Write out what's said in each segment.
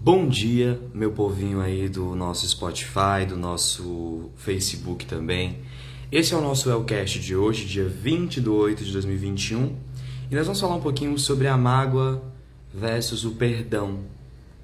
Bom dia, meu povinho aí do nosso Spotify, do nosso Facebook também. Esse é o nosso Elcast de hoje, dia 20 de 8 de 2021. E nós vamos falar um pouquinho sobre a mágoa versus o perdão.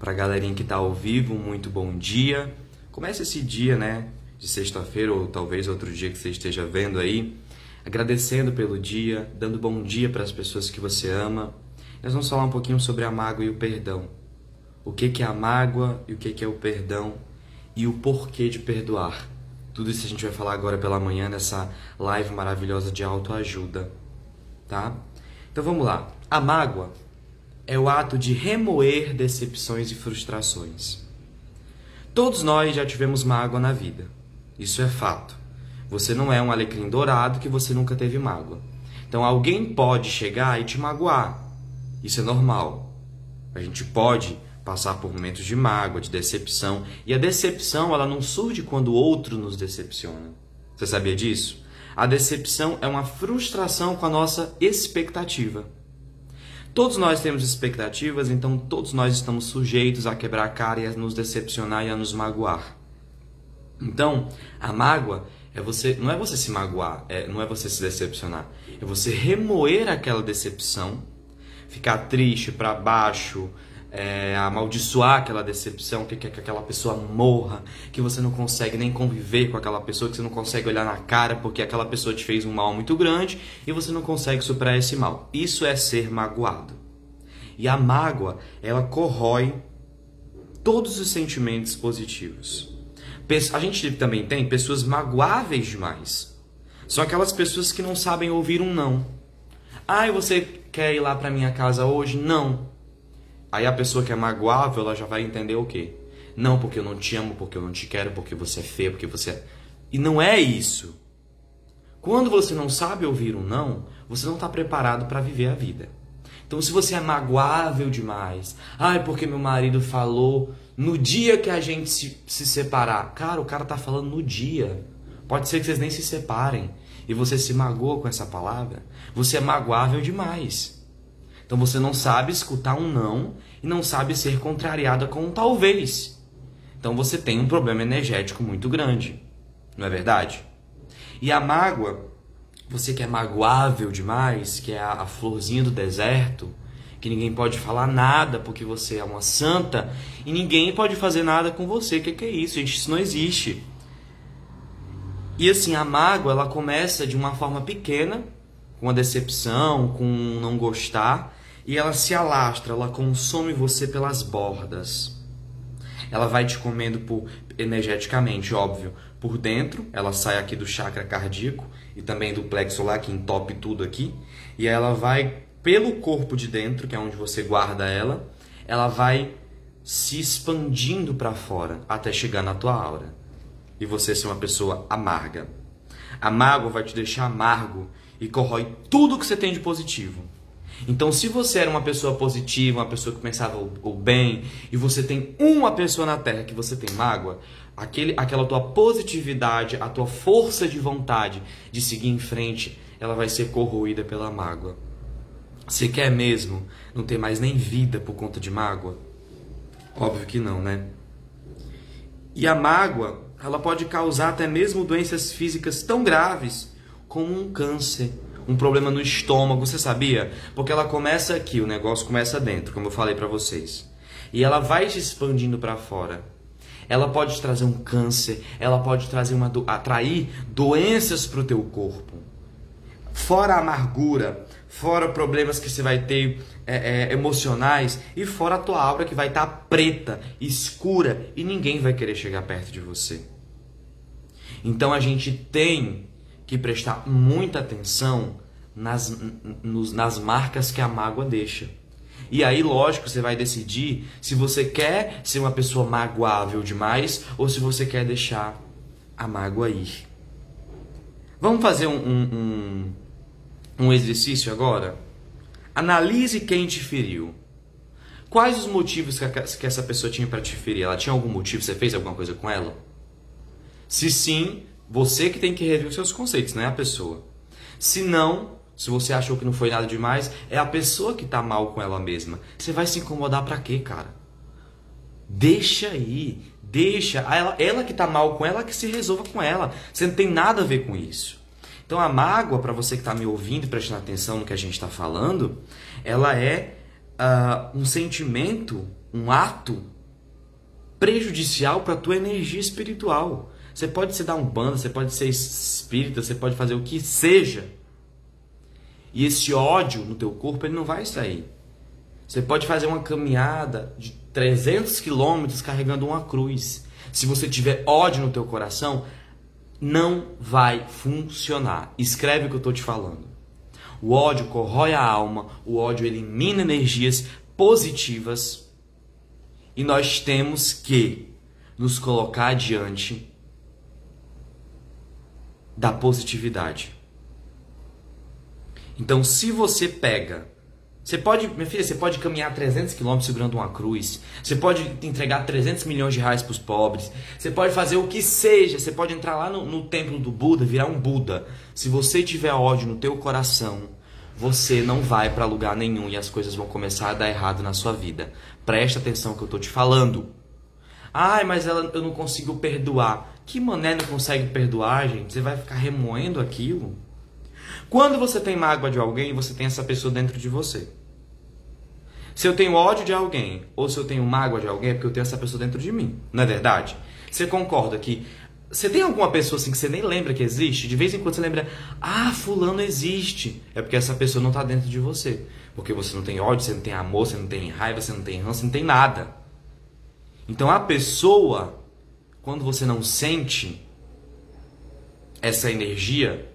Pra galerinha que tá ao vivo, muito bom dia. Comece esse dia, né, de sexta-feira ou talvez outro dia que você esteja vendo aí, agradecendo pelo dia, dando bom dia para as pessoas que você ama. Nós vamos falar um pouquinho sobre a mágoa e o perdão o que, é a mágoa e o que, que é o perdão e o porquê de perdoar. Tudo isso a gente vai falar agora pela manhã nessa live maravilhosa de autoajuda, tá? Então vamos lá. A mágoa é o ato de remoer decepções e frustrações. Todos nós já tivemos mágoa na vida. Isso é fato. Você não é um alecrim dourado que você nunca teve mágoa. Então alguém pode chegar e te magoar. Isso é normal. A gente pode passar por momentos de mágoa, de decepção. E a decepção, ela não surge quando o outro nos decepciona. Você sabia disso? A decepção é uma frustração com a nossa expectativa. Todos nós temos expectativas, então todos nós estamos sujeitos a quebrar a cara e a nos decepcionar e a nos magoar. Então, a mágoa é você, não é você se magoar, é, não é você se decepcionar, é você remoer aquela decepção, ficar triste, para baixo, é, amaldiçoar aquela decepção, que quer que aquela pessoa morra, que você não consegue nem conviver com aquela pessoa, que você não consegue olhar na cara porque aquela pessoa te fez um mal muito grande e você não consegue superar esse mal. Isso é ser magoado. E a mágoa, ela corrói todos os sentimentos positivos. A gente também tem pessoas magoáveis demais. São aquelas pessoas que não sabem ouvir um não. Ah, você quer ir lá para minha casa hoje? Não. Aí a pessoa que é magoável, ela já vai entender o quê? Não, porque eu não te amo, porque eu não te quero, porque você é feio, porque você é... E não é isso. Quando você não sabe ouvir um não, você não está preparado para viver a vida. Então, se você é magoável demais, ai, porque meu marido falou no dia que a gente se, se separar. Cara, o cara tá falando no dia. Pode ser que vocês nem se separem. E você se magoa com essa palavra. Você é magoável demais. Então você não sabe escutar um não e não sabe ser contrariada com um talvez. Então você tem um problema energético muito grande. Não é verdade? E a mágoa, você que é magoável demais, que é a, florzinha do deserto, que ninguém pode falar nada porque você é uma santa e ninguém pode fazer nada com você. O que, que é isso, gente? Isso não existe. E assim, a mágoa, ela começa de uma forma pequena, com a decepção, com não gostar, e ela se alastra, ela consome você pelas bordas. Ela vai te comendo por energeticamente, óbvio, por dentro, ela sai aqui do chakra cardíaco e também do plexo solar que entope tudo aqui, e ela vai pelo corpo de dentro, que é onde você guarda ela, ela vai se expandindo para fora até chegar na tua aura. E você ser uma pessoa amarga. A mágoa vai te deixar amargo e corrói tudo que você tem de positivo. Então, se você era uma pessoa positiva, uma pessoa que pensava o, bem, e você tem uma pessoa na Terra que você tem mágoa, aquele, aquela tua positividade, a tua força de vontade de seguir em frente, ela vai ser corroída pela mágoa. Você quer mesmo não ter mais nem vida por conta de mágoa? Óbvio que não, né? E a mágoa, ela pode causar até mesmo doenças físicas tão graves como um câncer um problema no estômago, você sabia? Porque ela começa aqui, o negócio começa dentro, como eu falei para vocês. E ela vai se expandindo para fora. Ela pode trazer um câncer, ela pode trazer uma do... atrair doenças para o teu corpo. Fora a amargura, fora problemas que você vai ter é, é, emocionais e fora a tua aura que vai estar tá preta, escura e ninguém vai querer chegar perto de você. Então a gente tem que prestar muita atenção nas, nos, nas marcas que a mágoa deixa. E aí, lógico, você vai decidir se você quer ser uma pessoa magoável demais ou se você quer deixar a mágoa ir. Vamos fazer um, um, um, um exercício agora? Analise quem te feriu. Quais os motivos que, essa pessoa tinha para te ferir? Ela tinha algum motivo? Você fez alguma coisa com ela? Se sim, você que tem que rever os seus conceitos, não é a pessoa. Se não, se você achou que não foi nada demais, é a pessoa que está mal com ela mesma. Você vai se incomodar para quê, cara? Deixa aí, deixa. Ela, ela que tá mal com ela, que se resolva com ela. Você não tem nada a ver com isso. Então a mágoa, para você que está me ouvindo e prestando atenção no que a gente está falando, ela é uh, um sentimento, um ato prejudicial para a tua energia espiritual. Você pode se dar um bando, você pode ser espírita, você pode fazer o que seja. E esse ódio no teu corpo, ele não vai sair. Você pode fazer uma caminhada de 300 quilômetros carregando uma cruz. Se você tiver ódio no teu coração, não vai funcionar. Escreve o que eu estou te falando. O ódio corrói a alma, o ódio elimina energias positivas e nós temos que nos colocar diante da positividade. Então, se você pega você pode, minha filha, você pode caminhar 300 quilômetros segurando uma cruz. Você pode entregar 300 milhões de reais para os pobres. Você pode fazer o que seja. Você pode entrar lá no, no templo do Buda, virar um Buda. Se você tiver ódio no teu coração, você não vai para lugar nenhum e as coisas vão começar a dar errado na sua vida. Presta atenção que eu tô te falando. Ai, mas ela, eu não consigo perdoar. Que mané não consegue perdoar, gente? Você vai ficar remoendo aquilo? Quando você tem mágoa de alguém, você tem essa pessoa dentro de você. Se eu tenho ódio de alguém ou se eu tenho mágoa de alguém, é porque eu tenho essa pessoa dentro de mim. Não é verdade? Você concorda que você tem alguma pessoa assim que você nem lembra que existe? De vez em quando você lembra, ah, fulano existe. É porque essa pessoa não está dentro de você. Porque você não tem ódio, você não tem amor, você não tem raiva, você não tem ranço, você não tem nada. Então a pessoa, quando você não sente essa energia,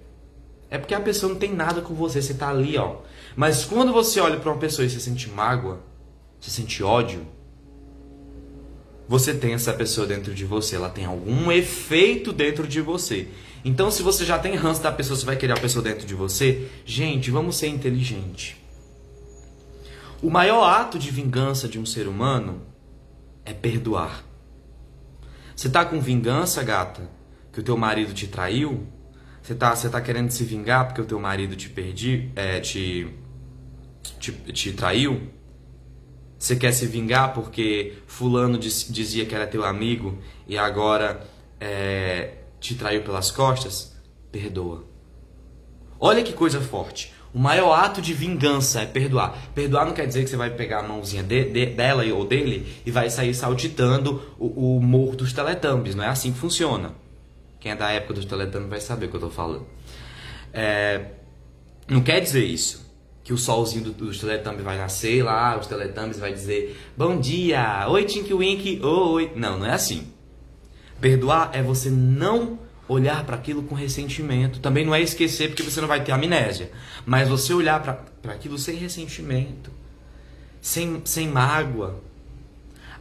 é porque a pessoa não tem nada com você, você tá ali, ó. Mas quando você olha para uma pessoa e você sente mágoa, você sente ódio, você tem essa pessoa dentro de você, ela tem algum efeito dentro de você. Então, se você já tem ranço da pessoa, você vai querer a pessoa dentro de você. Gente, vamos ser inteligente. O maior ato de vingança de um ser humano é perdoar. Você tá com vingança, gata, que o teu marido te traiu? Você tá, você tá querendo se vingar porque o teu marido te perdi, é, te, te, te traiu? Você quer se vingar porque fulano diz, dizia que era teu amigo e agora é, te traiu pelas costas? Perdoa. Olha que coisa forte. O maior ato de vingança é perdoar. Perdoar não quer dizer que você vai pegar a mãozinha de, de, dela ou dele e vai sair saltitando o, o morro dos teletubbies. Não é assim que funciona. Quem é da época dos Teletubbies vai saber o que eu tô falando. É, não quer dizer isso. Que o solzinho dos Teletubbies vai nascer lá, os Teletubbies vai dizer Bom dia, oi Tinky Wink, oi. Não, não é assim. Perdoar é você não olhar para aquilo com ressentimento. Também não é esquecer porque você não vai ter amnésia. Mas você olhar para aquilo sem ressentimento, sem, sem mágoa.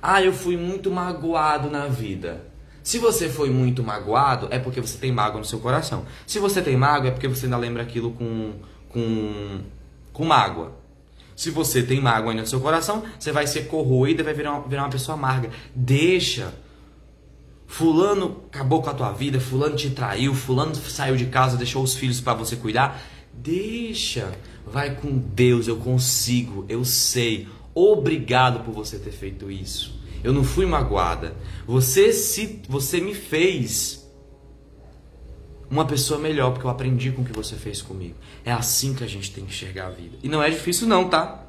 Ah, eu fui muito magoado na vida. Se você foi muito magoado, é porque você tem mágoa no seu coração. Se você tem mágoa, é porque você ainda lembra aquilo com, com, com mágoa. Se você tem mágoa ainda no seu coração, você vai ser corroído e vai virar uma, virar uma pessoa amarga. Deixa. Fulano acabou com a tua vida, fulano te traiu, fulano saiu de casa, deixou os filhos para você cuidar. Deixa. Vai com Deus, eu consigo, eu sei. Obrigado por você ter feito isso. Eu não fui magoada. Você se você me fez uma pessoa melhor porque eu aprendi com o que você fez comigo. É assim que a gente tem que enxergar a vida. E não é difícil não, tá?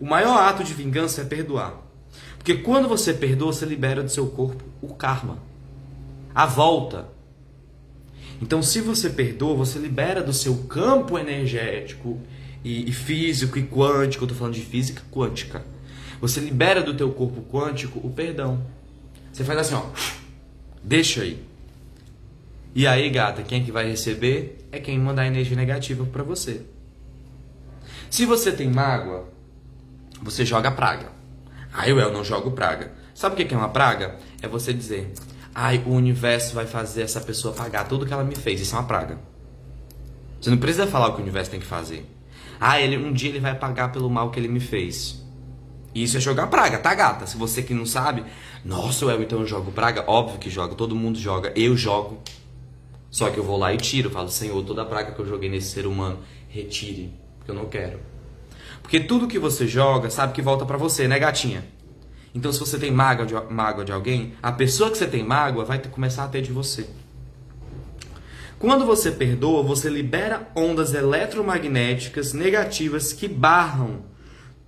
O maior ato de vingança é perdoar. Porque quando você perdoa, você libera do seu corpo o karma. A volta. Então, se você perdoa, você libera do seu campo energético e, e físico e quântico, eu tô falando de física quântica você libera do teu corpo quântico o perdão. Você faz assim, ó. Deixa aí. E aí, gata, quem é que vai receber é quem mandar energia negativa para você. Se você tem mágoa, você joga praga. Aí eu não jogo praga. Sabe o que é uma praga? É você dizer, ai, o universo vai fazer essa pessoa pagar tudo que ela me fez. Isso é uma praga. Você não precisa falar o que o universo tem que fazer. Ah, ele, um dia ele vai pagar pelo mal que ele me fez. Isso é jogar praga, tá, gata? Se você que não sabe, nossa, eu então eu jogo praga. Óbvio que joga, todo mundo joga, eu jogo. Só que eu vou lá e tiro, falo, Senhor, toda a praga que eu joguei nesse ser humano, retire, porque eu não quero. Porque tudo que você joga, sabe que volta para você, né, gatinha? Então, se você tem mágoa de, mágoa de alguém, a pessoa que você tem mágoa vai ter, começar a ter de você. Quando você perdoa, você libera ondas eletromagnéticas negativas que barram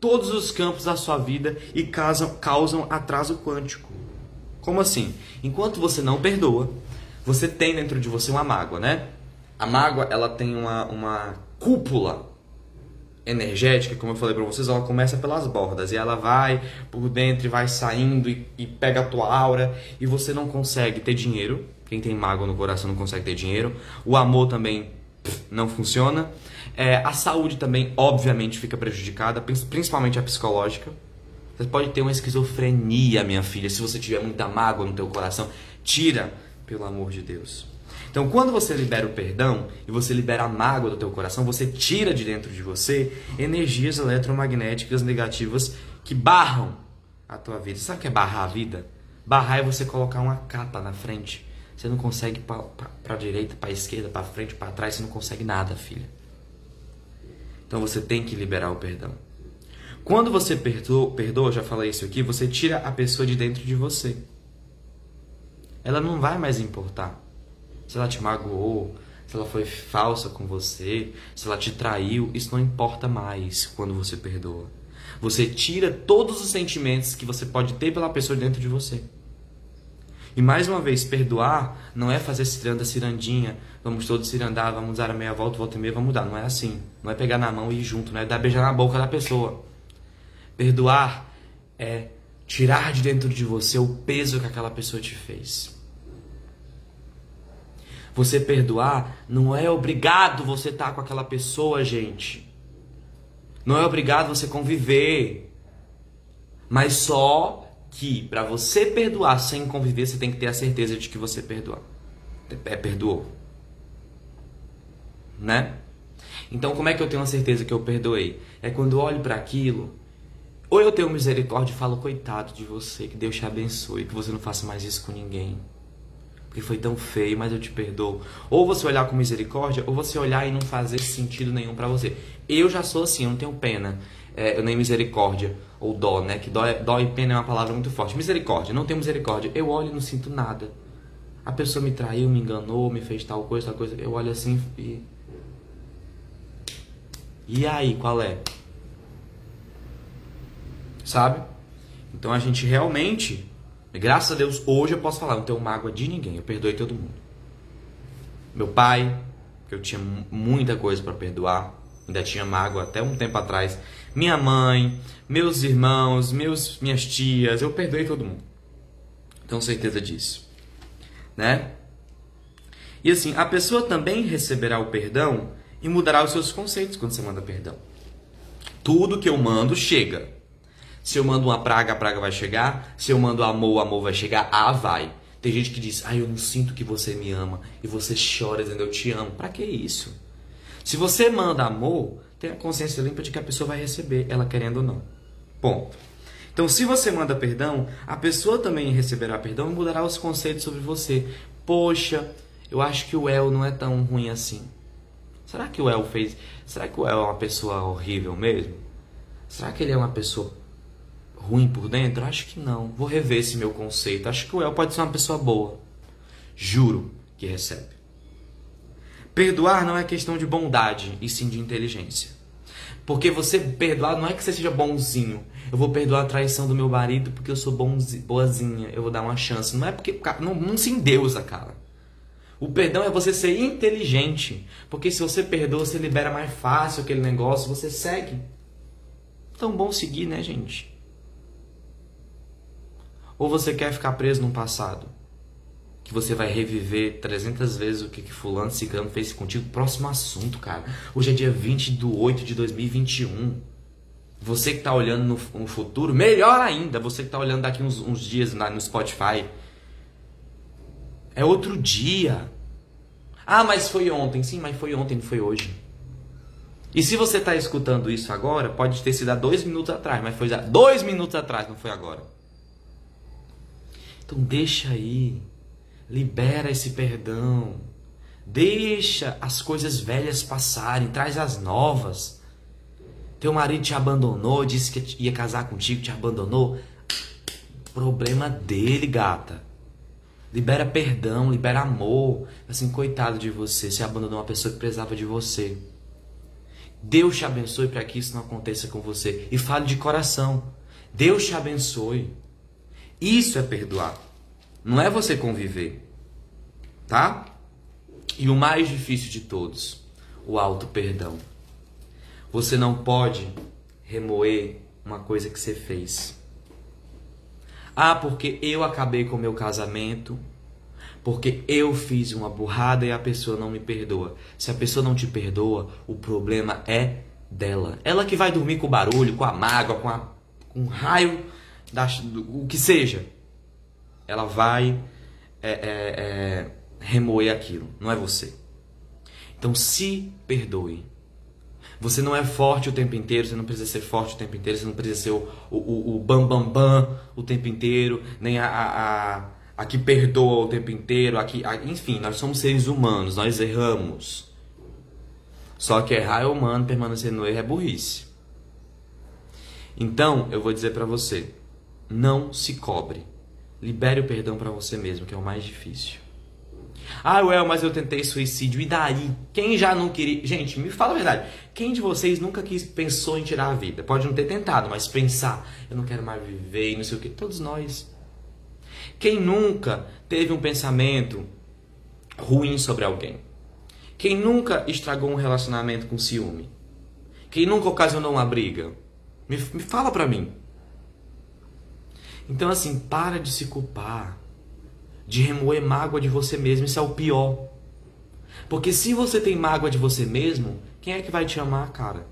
todos os campos da sua vida e causam, causam atraso quântico. Como assim? Enquanto você não perdoa, você tem dentro de você uma mágoa, né? A mágoa, ela tem uma, uma cúpula energética, como eu falei para vocês, ela começa pelas bordas e ela vai por dentro e vai saindo e, e, pega a tua aura e você não consegue ter dinheiro. Quem tem mágoa no coração não consegue ter dinheiro. O amor também pff, não funciona. É, a saúde também, obviamente, fica prejudicada, principalmente a psicológica. Você pode ter uma esquizofrenia, minha filha, se você tiver muita mágoa no teu coração. Tira, pelo amor de Deus. Então, quando você libera o perdão e você libera a mágoa do teu coração, você tira de dentro de você energias eletromagnéticas negativas que barram a tua vida. Sabe o que é barrar a vida? Barrar é você colocar uma capa na frente. Você não consegue para direita, para esquerda, para frente, para trás, você não consegue nada, filha. Então você tem que liberar o perdão. Quando você perdoa, perdoa, já falei isso aqui, você tira a pessoa de dentro de você. Ela não vai mais importar se ela te magoou, se ela foi falsa com você, se ela te traiu, isso não importa mais quando você perdoa. Você tira todos os sentimentos que você pode ter pela pessoa dentro de você. E mais uma vez, perdoar não é fazer ciranda, cirandinha, vamos todos cirandar, vamos dar a meia volta, volta e meia, vamos mudar. Não é assim. Não é pegar na mão e ir junto, não é dar beijar na boca da pessoa. Perdoar é tirar de dentro de você o peso que aquela pessoa te fez. Você perdoar não é obrigado você estar tá com aquela pessoa, gente. Não é obrigado você conviver. Mas só que para você perdoar sem conviver, você tem que ter a certeza de que você perdoou. É, perdoou. Né? Então, como é que eu tenho a certeza que eu perdoei? É quando eu olho para aquilo, ou eu tenho misericórdia e falo, coitado de você, que Deus te abençoe, que você não faça mais isso com ninguém porque foi tão feio, mas eu te perdoo. Ou você olhar com misericórdia, ou você olhar e não fazer sentido nenhum para você. Eu já sou assim, eu não tenho pena, é, nem misericórdia, ou dó, né? Que dó, dó e pena é uma palavra muito forte. Misericórdia, não tenho misericórdia. Eu olho e não sinto nada. A pessoa me traiu, me enganou, me fez tal coisa, tal coisa. Eu olho assim e. E aí, qual é? Sabe? Então a gente realmente Graças a Deus, hoje eu posso falar, não tenho mágoa de ninguém, eu perdoei todo mundo. Meu pai, que eu tinha muita coisa para perdoar, ainda tinha mágoa até um tempo atrás. Minha mãe, meus irmãos, meus, minhas tias, eu perdoei todo mundo. Tenho certeza disso. Né? E assim, a pessoa também receberá o perdão e mudará os seus conceitos quando você manda perdão. Tudo que eu mando chega. Se eu mando uma praga, a praga vai chegar. Se eu mando amor, o amor vai chegar. Ah, vai. Tem gente que diz, ah, eu não sinto que você me ama. E você chora dizendo, eu te amo. Pra que isso? Se você manda amor, tenha consciência limpa de que a pessoa vai receber, ela querendo ou não. Ponto. Então, se você manda perdão, a pessoa também receberá perdão e mudará os conceitos sobre você. Poxa, eu acho que o El não é tão ruim assim. Será que o El fez. Será que o El é uma pessoa horrível mesmo? Será que ele é uma pessoa ruim por dentro? Acho que não. Vou rever esse meu conceito. Acho que o El pode ser uma pessoa boa. Juro que recebe. Perdoar não é questão de bondade, e sim de inteligência. Porque você perdoar não é que você seja bonzinho. Eu vou perdoar a traição do meu marido porque eu sou bonzi, boazinha. Eu vou dar uma chance. Não é porque. Não, não se endeusa, cara. O perdão é você ser inteligente. Porque se você perdoa, você libera mais fácil aquele negócio, você segue. Tão bom seguir, né, gente? Ou você quer ficar preso no passado? Que você vai reviver 300 vezes o que, que fulano ciclano fez contigo. Próximo assunto, cara. Hoje é dia 20 de 8 de 2021. Você que está olhando no, no, futuro, melhor ainda, você que está olhando daqui uns, uns dias na, no Spotify. É outro dia. Ah, mas foi ontem. Sim, mas foi ontem, não foi hoje. E se você está escutando isso agora, pode ter sido há dois minutos atrás, mas foi há dois minutos atrás, não foi agora. Então deixa aí, libera esse perdão, deixa as coisas velhas passarem, traz as novas. Teu marido te abandonou, disse que ia casar contigo, te abandonou. Problema dele, gata. Libera perdão, libera amor. Assim, coitado de você, se abandonou uma pessoa que precisava de você. Deus te abençoe para que isso não aconteça com você. E fale de coração. Deus te abençoe. Isso é perdoar. Não é você conviver. Tá? E o mais difícil de todos, o auto perdão. Você não pode remoer uma coisa que você fez. Ah, porque eu acabei com o meu casamento, porque eu fiz uma burrada e a pessoa não me perdoa. Se a pessoa não te perdoa, o problema é dela. Ela que vai dormir com o barulho, com a mágoa, com, a, com o raio, da, o que seja. Ela vai é, é, é, remoer aquilo, não é você. Então se perdoe. Você não é forte o tempo inteiro, você não precisa ser forte o tempo inteiro, você não precisa ser o, o, o bam bam bam o tempo inteiro, nem a, a, a que perdoa o tempo inteiro, a que, a, enfim, nós somos seres humanos, nós erramos. Só que errar é humano, permanecer no erro é burrice. Então, eu vou dizer para você, não se cobre. Libere o perdão para você mesmo, que é o mais difícil. Ah, Well, mas eu tentei suicídio. E daí? Quem já não queria. Gente, me fala a verdade. Quem de vocês nunca quis, pensou em tirar a vida? Pode não ter tentado, mas pensar, eu não quero mais viver e não sei o que. Todos nós. Quem nunca teve um pensamento ruim sobre alguém? Quem nunca estragou um relacionamento com ciúme? Quem nunca ocasionou uma briga? Me, me fala pra mim. Então, assim, para de se culpar de remoer mágoa de você mesmo. Isso é o pior. Porque se você tem mágoa de você mesmo, quem é que vai te amar, cara?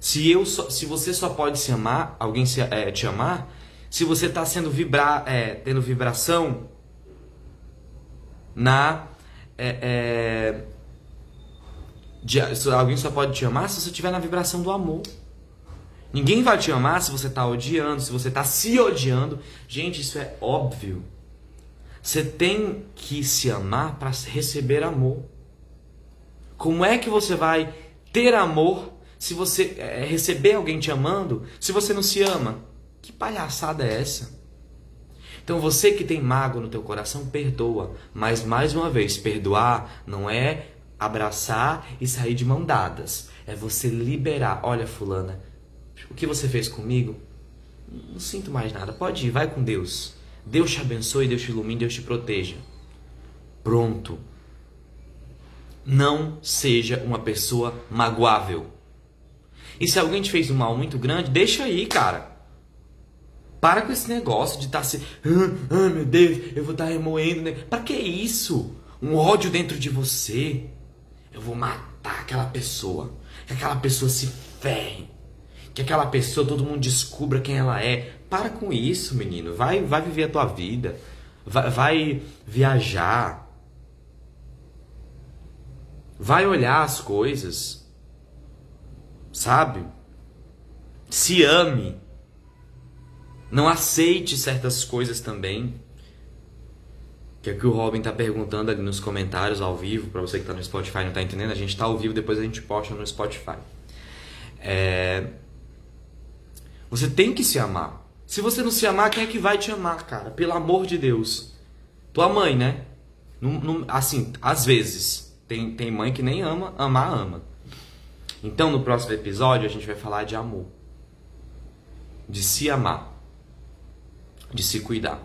Se eu só, se você só pode se amar, alguém se, é, te amar, se você está sendo vibrar, é, tendo vibração na é, é de, alguém só pode te amar se você estiver na vibração do amor. Ninguém vai te amar se você está odiando, se você está se odiando. Gente, isso é óbvio. Você tem que se amar para receber amor. Como é que você vai ter amor se você é, receber alguém te amando se você não se ama? Que palhaçada é essa? Então você que tem mágoa no teu coração, perdoa. Mas mais uma vez, perdoar não é abraçar e sair de mão dadas. É você liberar. Olha, fulana, o que você fez comigo? Não sinto mais nada. Pode ir, vai com Deus. Deus te abençoe, Deus te ilumine, Deus te proteja. Pronto. Não seja uma pessoa magoável. E se alguém te fez um mal muito grande, deixa aí, cara. Para com esse negócio de estar tá se. Ah, ah, meu Deus, eu vou estar tá remoendo. Né? Para que isso? Um ódio dentro de você. Eu vou matar aquela pessoa. Que aquela pessoa se ferre. Que aquela pessoa, todo mundo descubra quem ela é. Para com isso, menino. Vai, vai viver a tua vida. Vai, vai viajar. Vai olhar as coisas. Sabe? Se ame. Não aceite certas coisas também. Que é o que o Robin tá perguntando ali nos comentários ao vivo, para você que tá no Spotify não tá entendendo, a gente tá ao vivo, depois a gente posta no Spotify. É... Você tem que se amar. Se você não se amar, quem é que vai te amar, cara? Pelo amor de Deus. Tua mãe, né? assim, às vezes. Tem, tem mãe que nem ama, amar, ama. Então, no próximo episódio, a gente vai falar de amor. De se amar. De se cuidar.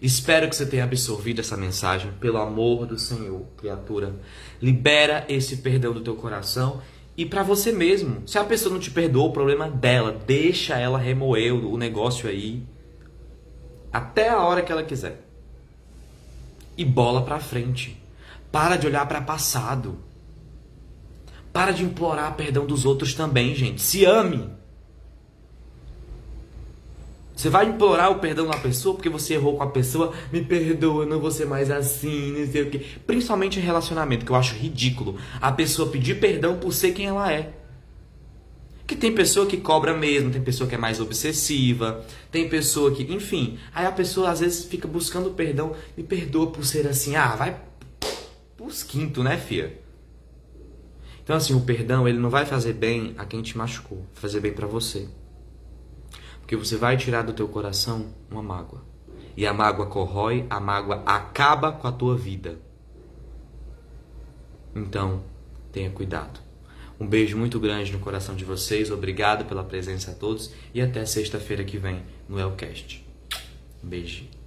Espero que você tenha absorvido essa mensagem. Pelo amor do Senhor, criatura. Libera esse perdão do teu coração e para você mesmo. Se a pessoa não te perdoou, o problema é dela. Deixa ela remoer o negócio aí até a hora que ela quiser. E bola para frente. Para de olhar para passado. Para de implorar perdão dos outros também, gente. Se ame. Você vai implorar o perdão da pessoa porque você errou com a pessoa, me perdoa, não vou ser mais assim, não sei o quê. Principalmente em relacionamento, que eu acho ridículo a pessoa pedir perdão por ser quem ela é. Que tem pessoa que cobra mesmo, tem pessoa que é mais obsessiva, tem pessoa que, enfim, aí a pessoa às vezes fica buscando perdão, me perdoa por ser assim, ah, vai pros quinto, né, fia? Então assim, o perdão, ele não vai fazer bem a quem te machucou, fazer bem para você. Porque você vai tirar do teu coração uma mágoa. E a mágoa corrói, a mágoa acaba com a tua vida. Então, tenha cuidado. Um beijo muito grande no coração de vocês, obrigado pela presença a todos e até sexta-feira que vem no Elcast. Um beijinho.